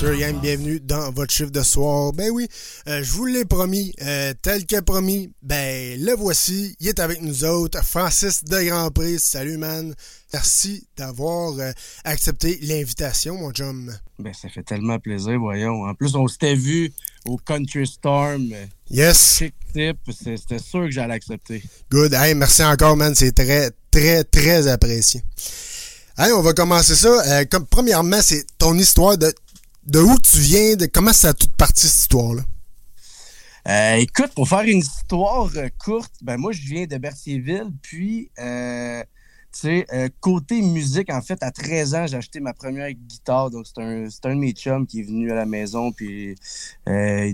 sir, Yann, bienvenue dans votre chiffre de soir. Ben oui, euh, je vous l'ai promis, euh, tel que promis, ben le voici, il est avec nous autres, Francis de Grand Prix. Salut, man. Merci d'avoir euh, accepté l'invitation, mon chum. Ben, ça fait tellement plaisir, voyons. En plus, on s'était vu au Country Storm. Yes, Chic tip, c'était sûr que j'allais accepter. good. Hey, merci encore, man. C'est très, très, très apprécié. Hey, on va commencer ça. Euh, comme premièrement, c'est ton histoire de de où tu viens, de comment ça a toute parti cette histoire-là? Euh, écoute, pour faire une histoire euh, courte, ben moi, je viens de Berthierville, puis, euh, euh, côté musique, en fait, à 13 ans, j'ai acheté ma première guitare, donc c'est un, un de mes chums qui est venu à la maison, puis,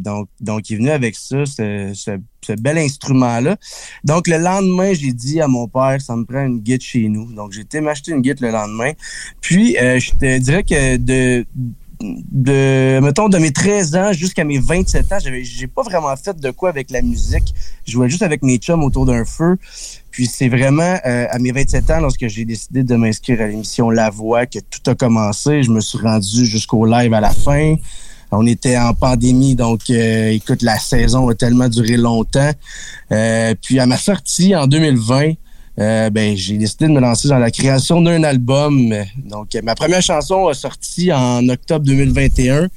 donc, donc, il est venu avec ça, ce, ce, bel instrument-là. Donc, le lendemain, j'ai dit à mon père, ça me prend une guitare chez nous. Donc, j'ai été m'acheter une guitare le lendemain. Puis, je te dirais que de, mettons, de mes 13 ans jusqu'à mes 27 ans, j'ai pas vraiment fait de quoi avec la musique. Je jouais juste avec mes chums autour d'un feu. Puis c'est vraiment euh, à mes 27 ans, lorsque j'ai décidé de m'inscrire à l'émission La Voix, que tout a commencé. Je me suis rendu jusqu'au live à la fin. On était en pandémie, donc euh, écoute, la saison a tellement duré longtemps. Euh, puis à ma sortie en 2020, euh, ben, j'ai décidé de me lancer dans la création d'un album. Donc, ma première chanson a sorti en octobre 2021.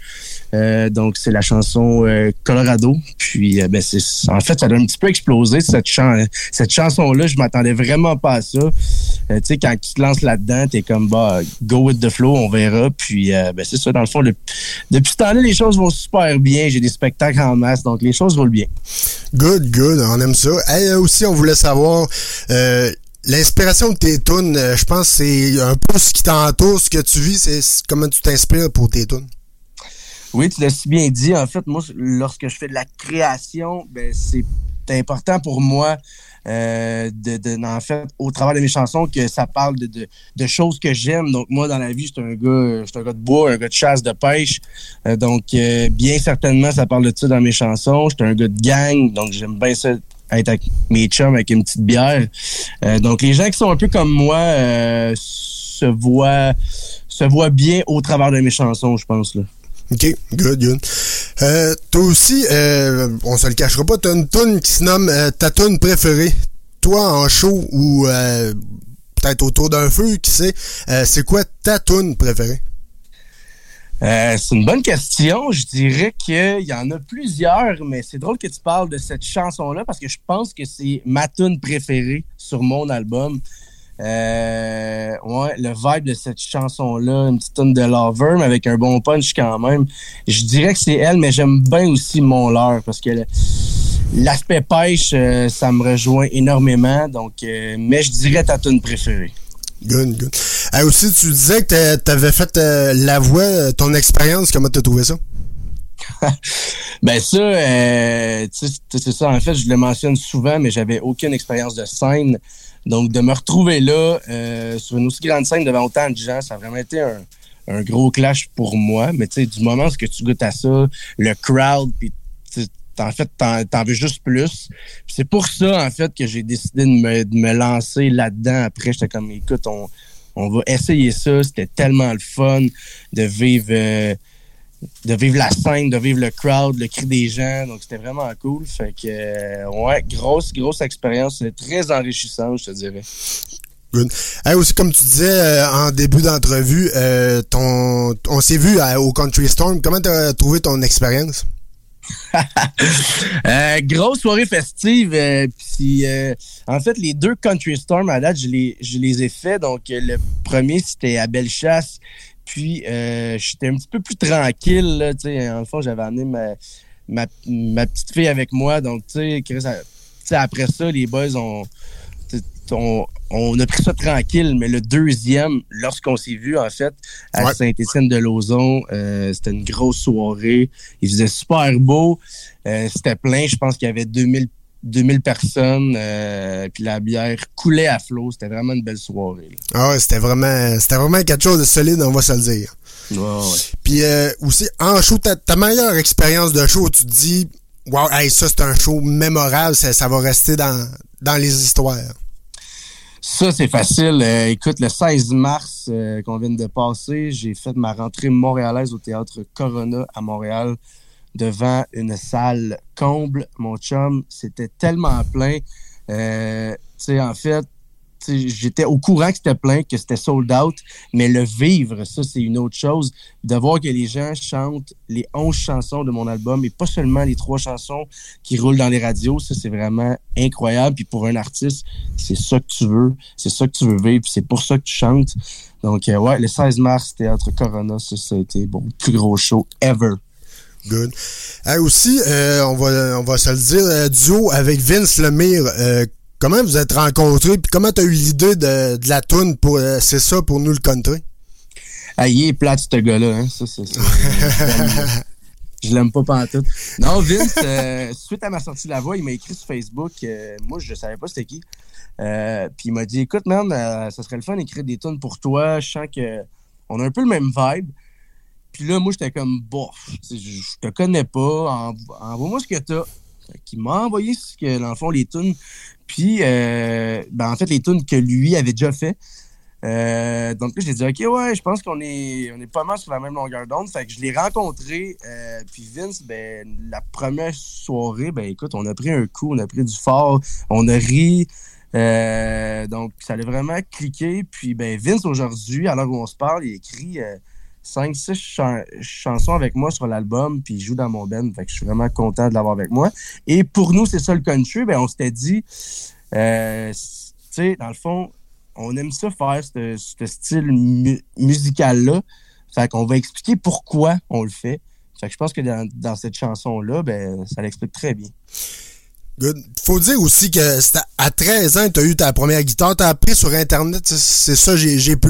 Euh, donc, c'est la chanson euh, Colorado. Puis, euh, ben, c'est, en fait, ça a un petit peu explosé, cette, chan- cette chanson-là. Je m'attendais vraiment pas à ça. Euh, tu sais, quand tu te lances là-dedans, t'es comme, bah, go with the flow, on verra. Puis, euh, ben, c'est ça, dans le fond, le- depuis ce temps-là, les choses vont super bien. J'ai des spectacles en masse, donc les choses roulent bien. Good, good, on aime ça. Hey, euh, aussi, on voulait savoir l'inspiration de tes tunes. je pense que c'est un peu ce qui t'entoure, ce que tu vis, c'est c'est comment tu t'inspires pour tes tunes. Oui, tu l'as si bien dit. En fait, moi, lorsque je fais de la création, ben, c'est important pour moi euh, de, de, en fait, au travers de mes chansons, que ça parle de, de, de choses que j'aime. Donc, moi, dans la vie, je suis un gars, je suis un gars de bois, un gars de chasse, de pêche. Euh, donc, euh, bien certainement, ça parle de ça dans mes chansons. Je suis un gars de gang, donc j'aime bien ça être avec mes chums avec une petite bière. Euh, donc, les gens qui sont un peu comme moi euh, se voient se voient bien au travers de mes chansons, je pense. Là. OK, good, good. Euh, toi aussi, euh, on se le cachera pas, t'as une tune qui se nomme euh, ta tune préférée. Toi, en show ou euh, peut-être autour d'un feu, qui sait, c'est quoi ta tune préférée? C'est une bonne question. Je dirais qu'il y en a plusieurs, mais c'est drôle que tu parles de cette chanson-là parce que je pense que c'est ma tune préférée sur mon album. Euh, ouais, le vibe de cette chanson-là, une petite tune de Lover, mais avec un bon punch quand même. Je dirais que c'est elle, mais j'aime bien aussi mon leurre parce que l'aspect pêche, euh, ça me rejoint énormément. Donc, euh, mais je dirais ta tune préférée. Good, good. Aussi, tu disais que t'a- t'avais fait la voix, ton expérience, comment t'as trouvé ça? ben ça, euh, c'est ça. En fait, je le mentionne souvent, mais j'avais aucune expérience de scène. Donc, de me retrouver là, euh, sur une aussi grande scène devant autant de gens, ça a vraiment été un, gros clash pour moi. Mais tu sais, du moment que tu goûtes à ça, le crowd, puis en fait, t'en, veux juste plus. C'est pour ça, en fait, que j'ai décidé de me, de me lancer là-dedans. Après, j'étais comme, écoute, on, on va essayer ça. C'était tellement le fun de vivre... Euh, de vivre la scène, de vivre le crowd, le cri des gens. Donc, c'était vraiment cool. Fait que, euh, ouais, grosse, grosse expérience. C'était très enrichissant, je te dirais. Good. aussi, comme tu disais euh, en début d'entrevue, euh, ton, on s'est vu au Country Storm. Comment tu as trouvé ton expérience? grosse soirée festive. puis, en fait, les deux Country Storm à date, je les, je les ai faits. Donc, le premier, c'était à Bellechasse. Puis, euh, j'étais un petit peu plus tranquille. Là, en fond, j'avais amené ma, ma, petite fille avec moi. Donc, tu sais, après ça, les boys ont, on, a pris ça tranquille. Mais le deuxième, lorsqu'on s'est vu, en fait, à Saint-Étienne-de-Lauzon, euh, c'était une grosse soirée. Il faisait super beau. Euh, c'était plein. Je pense qu'il y avait 2000 2000 personnes, euh, puis la bière coulait à flot. C'était vraiment une belle soirée. Ah ouais, c'était vraiment, c'était vraiment quelque chose de solide, on va se le dire. Ouais. Puis euh, aussi, en show, ta, ta, meilleure expérience de show, tu te dis, wow, ça c'est un show mémorable, ça, ça va rester dans, dans les histoires. Ça, c'est facile. Euh, écoute, le 16 mars qu'on vient de passer, j'ai fait ma rentrée montréalaise au théâtre Corona à Montréal devant une salle comble, mon chum. C'était tellement plein. Euh, en fait, j'étais au courant que c'était plein, que c'était sold out, mais le vivre, ça, c'est une autre chose. De voir que les gens chantent les 11 chansons de mon album et pas seulement les trois chansons qui roulent dans les radios, ça, c'est vraiment incroyable. Puis pour un artiste, c'est ça que tu veux, c'est ça que tu veux vivre, c'est pour ça que tu chantes. Donc, euh, ouais, le 16 mars, Théâtre Corona, ça, ça a été bon, le plus gros show ever. Good. aussi, euh, on, va, on va se le dire, euh, duo avec Vince Lemire. Euh, comment vous êtes rencontrés? Puis comment tu as eu l'idée de, de, la toune pour C'est ça pour nous le country? Ah, il est plate, ce gars-là. Hein? Ça, ça. je l'aime pas pantoute. Non, Vince, suite à ma sortie de la voix, il m'a écrit sur Facebook. moi, je savais pas c'était qui. puis il m'a dit Écoute, man, ça serait le fun d'écrire des tunes pour toi. Je sens qu'on a un peu le même vibe. Puis là, moi, j'étais comme, bof, je te connais pas, envoie-moi ce que t'as. Il m'a envoyé ce que, dans le fond, les tunes. Puis, euh, ben, en fait, les tunes que lui avait déjà fait. Euh, donc là, j'ai dit, OK, ouais, je pense qu'on est, on est pas mal sur la même longueur d'onde. Fait que je l'ai rencontré. Euh, puis Vince, ben, la première soirée, ben, écoute, on a pris un coup, on a pris du fort, on a ri. donc, ça allait vraiment cliquer. Puis, ben, Vince, aujourd'hui, à l'heure où on se parle, il écrit 5-6 chansons avec moi sur l'album, puis il joue dans mon band. Fait que je suis vraiment content de l'avoir avec moi. Et pour nous, c'est ça le country. Ben, on s'était dit, euh, tu sais, dans le fond, on aime ça faire ce style musical-là. Fait qu'on va expliquer pourquoi on le fait. Fait que je pense que dans, cette chanson-là, ben, ça l'explique très bien. Good. Faut dire aussi que à 13 ans, tu as eu ta première guitare, tu as appris sur Internet. C'est ça, j'ai pu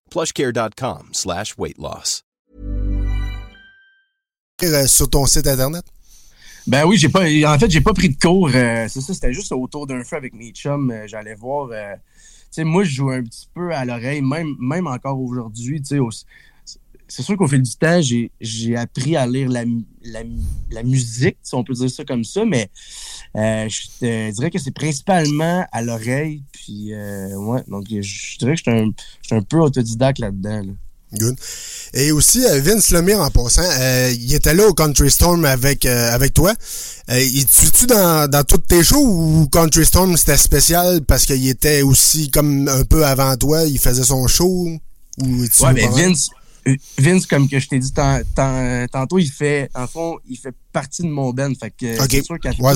plushcare.com slash weight loss. Euh, sur ton site internet? Ben oui, j'ai pas. En fait, j'ai pas pris de cours. Euh, c'est ça, c'était juste autour d'un feu avec mes chums. Euh, j'allais voir. tu sais, moi, je joue un petit peu à l'oreille, même, même encore aujourd'hui. Tu sais, c'est sûr qu'au fil du temps, j'ai appris à lire la, la, la, musique, si on peut dire ça comme ça, mais euh, je te dirais que c'est principalement à l'oreille. Puis, euh, ouais, donc je dirais que je suis un, un, peu autodidacte là-dedans. Là. Good. Et aussi, euh, Vince Lemire, en passant, euh, il était là au Country Storm avec, euh, avec toi. Euh, il tu dans, dans toutes tes shows ou Country Storm c'était spécial parce qu'il était aussi comme un peu avant toi, il faisait son show? Ou ouais, mais Vince, Vince, comme que je t'ai dit tantôt, il fait, en fond, il fait partie de mon band. Fait que c'est sûr qu'à ouais,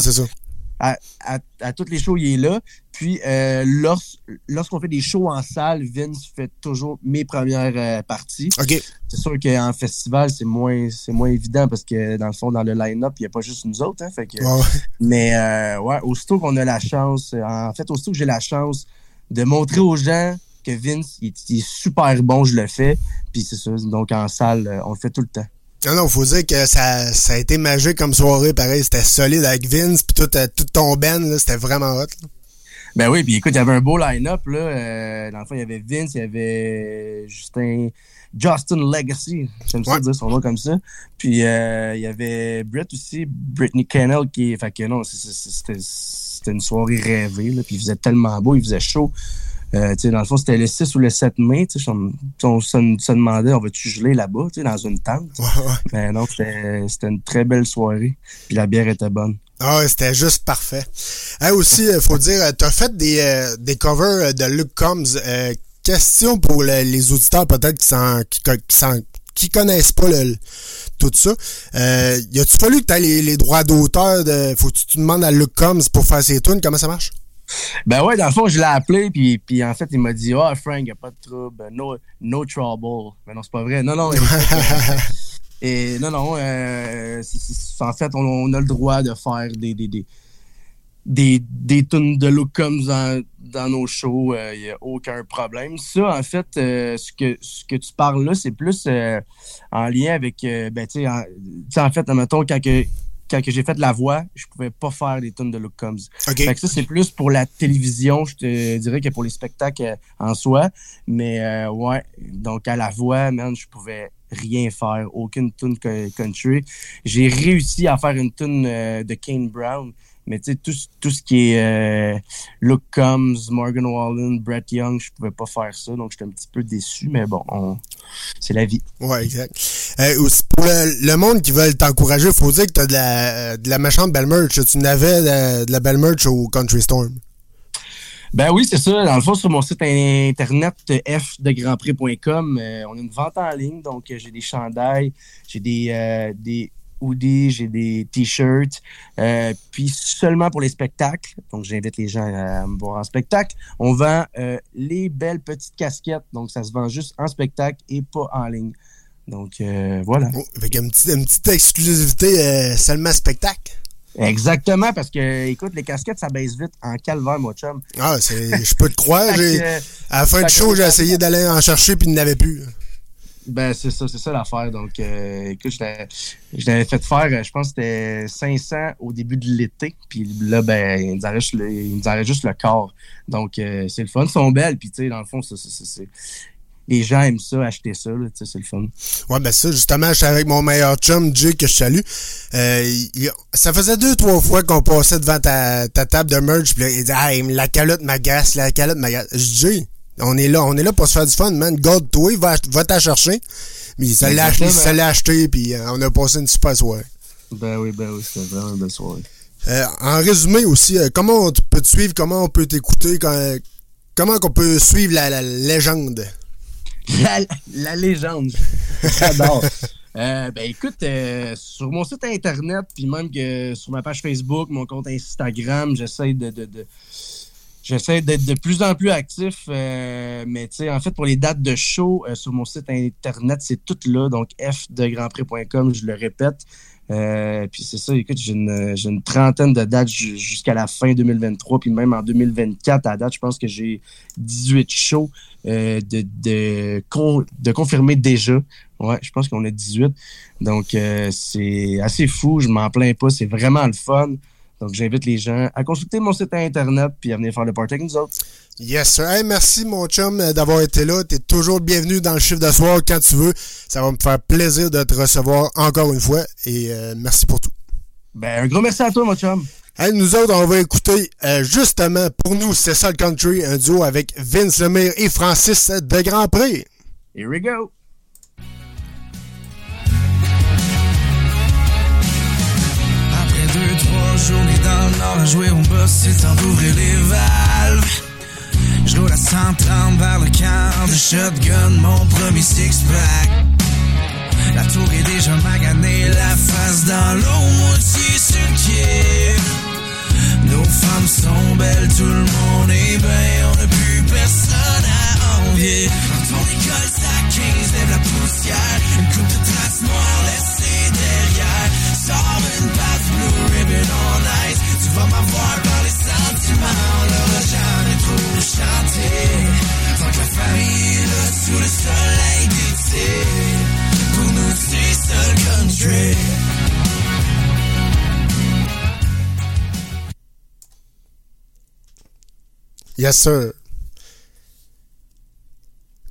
à, à, à, toutes les shows, il est là. Puis, euh, lors, lorsqu'on fait des shows en salle, Vince fait toujours mes premières euh, parties. Okay. C'est sûr qu'en festival, c'est moins, c'est moins évident parce que, dans le fond, dans le line-up, il n'y a pas juste nous autres. Hein, fait que, Mais, euh, ouais, aussitôt qu'on a la chance, en fait, aussitôt que j'ai la chance de montrer aux gens que Vince, il, il est super bon, je le fais. Puis, c'est ça. Donc, en salle, on le fait tout le temps. Non, non, faut dire que ça, ça a été magique comme soirée, pareil. C'était solide avec Vince, puis tout, euh, tout ton band, c'était vraiment hot. Ben oui, puis écoute, il y avait un beau line-up. là. Euh, dans le fond, il y avait Vince, il y avait Justin, Justin Legacy, j'aime ça dire son nom comme ça. Puis euh, il y avait Brett aussi, Brittany Kennel, qui... Fait que non, c'était une soirée rêvée, là. Puis il faisait tellement beau, il faisait chaud. Euh, dans le fond, c'était le 6 ou le 7 mai. On, on se, demandait, on va-tu geler là-bas, dans une tente? Mais non, c'était une très belle soirée. Puis la bière était bonne. Ah, c'était juste parfait. aussi, il faut dire, tu as fait des, euh, des covers de Luke Combs. Euh, question pour les auditeurs peut-être qui, qui, qui connaissent pas le, tout ça. Euh, y a-tu fallu que tu les, les droits d'auteur? De, faut que tu demandes à Luke Combs pour faire ses tunes? Comment ça marche? Ben ouais, dans le fond, je l'ai appelé, puis, puis en fait, il m'a dit Ah, oh, Frank, il a pas de trouble, no, no trouble. Mais non, c'est pas vrai. Non, non. et non, non. Euh, en fait, on, a le droit de faire des, des, des, des, des tunes de look comme dans, dans nos shows. Il euh, n'y a aucun problème. Ça, en fait, euh, ce, que, ce que tu parles là, c'est plus en lien avec. ben, tu sais, en, en, fait, mettons, quand que quand j'ai fait la voix, je pouvais pas faire des tonnes de look comes. Okay. ça, c'est plus pour la télévision, je te dirais, que pour les spectacles euh, en soi. Mais euh, ouais, donc à la voix, man, je pouvais rien faire, aucune tune country. J'ai réussi à faire une tune euh, de Kane Brown, mais tu sais, tout, tout ce qui est euh, Luke Combs, Morgan Wallen, Brett Young, je pouvais pas faire ça, donc j'étais un petit peu déçu, mais bon, c'est la vie. Ouais, exact. Euh, pour le, monde qui veut t'encourager, faut dire que tu as de la, de la méchante belle merch. Tu n'avais de, la belle merch au Country Storm. Ben oui, c'est ça. Dans le fond, sur mon site internet fdegrandprix.com, euh, on a une vente en ligne. Donc, j'ai des chandails, j'ai des, euh, des hoodies, j'ai des t-shirts. Euh, puis seulement pour les spectacles, donc j'invite les gens à me voir en spectacle, on vend euh, les belles petites casquettes. Donc ça se vend juste en spectacle et pas en ligne. Donc euh, voilà. Avec une petite exclusivité seulement spectacle. Exactement, parce que, écoute, les casquettes, ça baisse vite en calvaire, mon chum. Ah, je peux te croire. à la fin du show, j'ai essayé d'aller en chercher, puis il n'avait plus. Ben, c'est ça, c'est ça l'affaire. Donc, euh, écoute, je l'avais fait faire, je pense que c'était 500 au début de l'été. Puis là, ben, ils nous arrêtent, nous juste le corps. Donc, euh, c'est le fun. Ils sont belles. Puis, tu sais, dans le fond, c'est les gens aiment ça, acheter ça, c'est le fun. Ouais, ben ça, justement, je suis avec mon meilleur chum, Jay, que je salue. Euh, ça faisait deux, trois fois qu'on passait devant ta, ta table de merch, puis là, il dit, ah, la calotte m'agace, la calotte m'agace. Je dis, on est là, on est là pour se faire du fun, man. God, toi, va, va t'en chercher. Mais ça l'a acheté, ça l'a acheté, puis euh, on a passé une super soirée. Ben oui, ben oui, c'était vraiment une belle soirée. Euh, en résumé aussi, comment on peut te suivre, comment on peut t'écouter, comment on peut suivre la, légende? La, légende, j'adore. ben écoute, sur mon site internet, puis même que sur ma page Facebook, mon compte Instagram, j'essaie de, J'essaie d'être de plus en plus actif, euh, mais tu en fait, pour les dates de show, euh, sur mon site internet, c'est tout là, donc fdegrandprix.com, je le répète. Euh, puis c'est ça, écoute, j'ai une, trentaine de dates jusqu'à la fin 2023, puis même en 2024, à date, je pense que j'ai 18 shows de, de, de confirmer déjà. Ouais, je pense qu'on a 18. Donc, c'est assez fou, je m'en plains pas, c'est vraiment le fun. Donc, j'invite les gens à consulter mon site internet puis à venir faire le party avec nous autres. Yes, sir. Hey, merci, mon chum, euh, d'avoir été là. Tu es toujours le bienvenu dans le chiffre de soir quand tu veux. Ça va me faire plaisir de te recevoir encore une fois. Et euh, merci pour tout. Ben, un gros merci à toi, mon chum. Hey, nous autres, on va écouter euh, justement, pour nous, c'est ça le country, un duo avec Vince Lemire et Francis de Grand Prix. Here we go. Dans le nord à jouer au boss, c'est temps d'ouvrir les valves. Je roule à 130 vers le camp de shotgun, mon premier six-pack. La tour est déjà maganée, la face dans l'eau, moitié sur le quai. Nos femmes sont belles, tout le monde est bien, on n'a plus personne à envier. Quand ton école, ça 15, lève la poussière, une coupe de traces noires Yes, sir.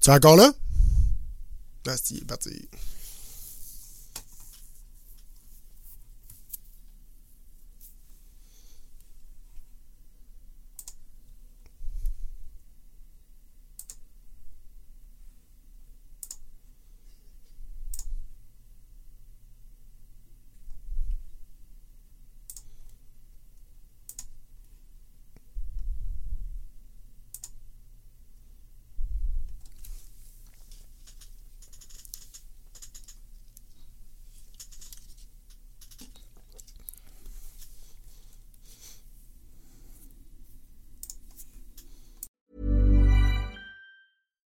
Tu es encore là? Ah, parti.